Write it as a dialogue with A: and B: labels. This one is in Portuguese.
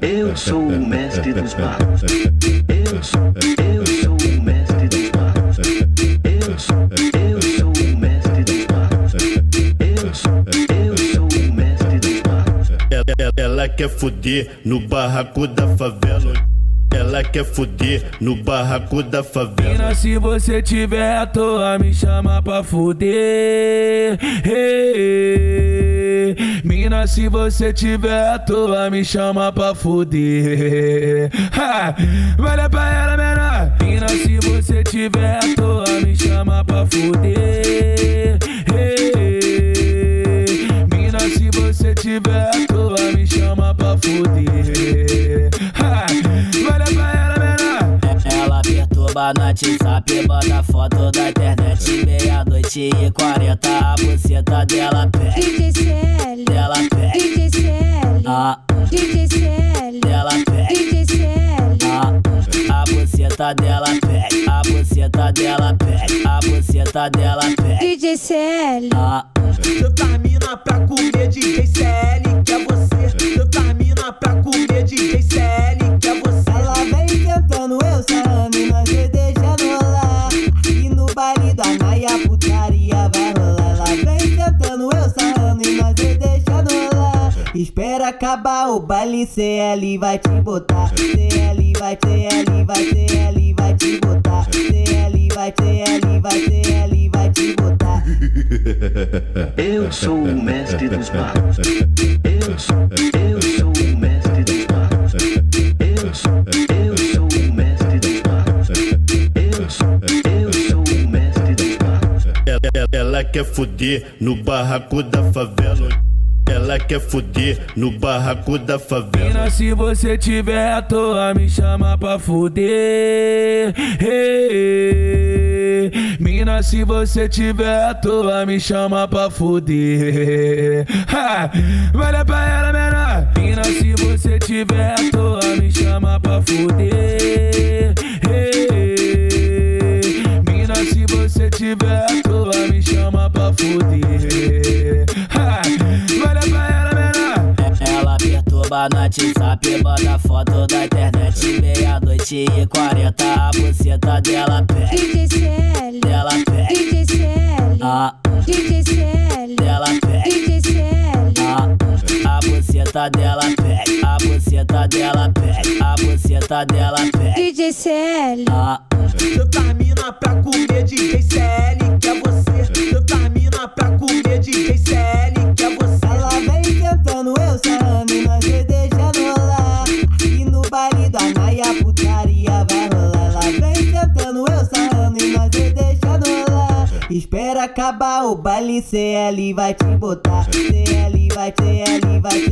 A: Eu sou o mestre dos magos. Eu sou, eu sou o mestre dos magos. Eu sou, eu sou o mestre dos magos. Eu sou, eu sou o mestre dos magos.
B: Ela, ela, ela quer fuder no barraco da favela. Ela quer fuder no barraco da favela.
C: Mina, se você tiver à toa, me chama pra fuder. Hey, hey. Mina, se você tiver à toa, me chama pra fuder. Ha! Olha pra ela, menor. Mina, se você tiver à toa, me chama pra fuder. Mina, se você tiver à toa, me chama pra fuder. Ha! Olha pra ela, menor.
D: Ela perturba no WhatsApp, bota foto da internet Meia-noite e quarenta, a buceta dela pede buceta dela pede, a buceta dela pede A buceta dela pede,
E: DJ CL.
D: ah
F: Tanta mina pra comer DJ CL, que é você. Tanta mina pra comer DJ CL, que é você.
G: Ela vem tentando eu sarrando e nós vai deixando rolar. Aqui no baile da Naia, putaria vai rolar. Ela vem tentando eu sarrando e nós vai deixando rolar. Espera acabar o baile, CL vai te botar. CL vai, CL vai, CL
A: Eu sou o mestre dos magos. Eu sou, eu sou o mestre dos magos. Eu sou, eu sou o mestre dos magos. Eu sou, eu sou o mestre dos magos.
B: Ela, ela, ela quer fuder no barraco da favela. Ela quer fuder no barraco da favela.
C: Mina, se você tiver à toa, me chama pra fuder. Hey, hey. Mina, se você tiver à toa, me chama pra fuder. Ha! Pra ela, menor. Mina, se você tiver à toa, me chama pra fuder. Hey, hey. Mina, se você tiver à toa, me chama pra fuder. Ha! Pra ela, menor.
D: Ela perturba no WhatsApp, bota foto da internet Meia-noite e quarenta, a buceta dela pede buceta dela pede, a buceta dela pede, a buceta dela pede.
E: DJ CL.
D: Ah,
F: Tanta mina pra comer DJ CL, que é você. Tanta mina pra comer DJ CL, que é você.
G: Ela vem tentando eu sarrando e nós vai deixando rolar. Aqui no baile da Naia, putaria vai rolar. Ela vem tentando eu sarrando e nós vai deixando rolar. Espera acabar o baile, CL vai te botar. CL vai, CL vai, CL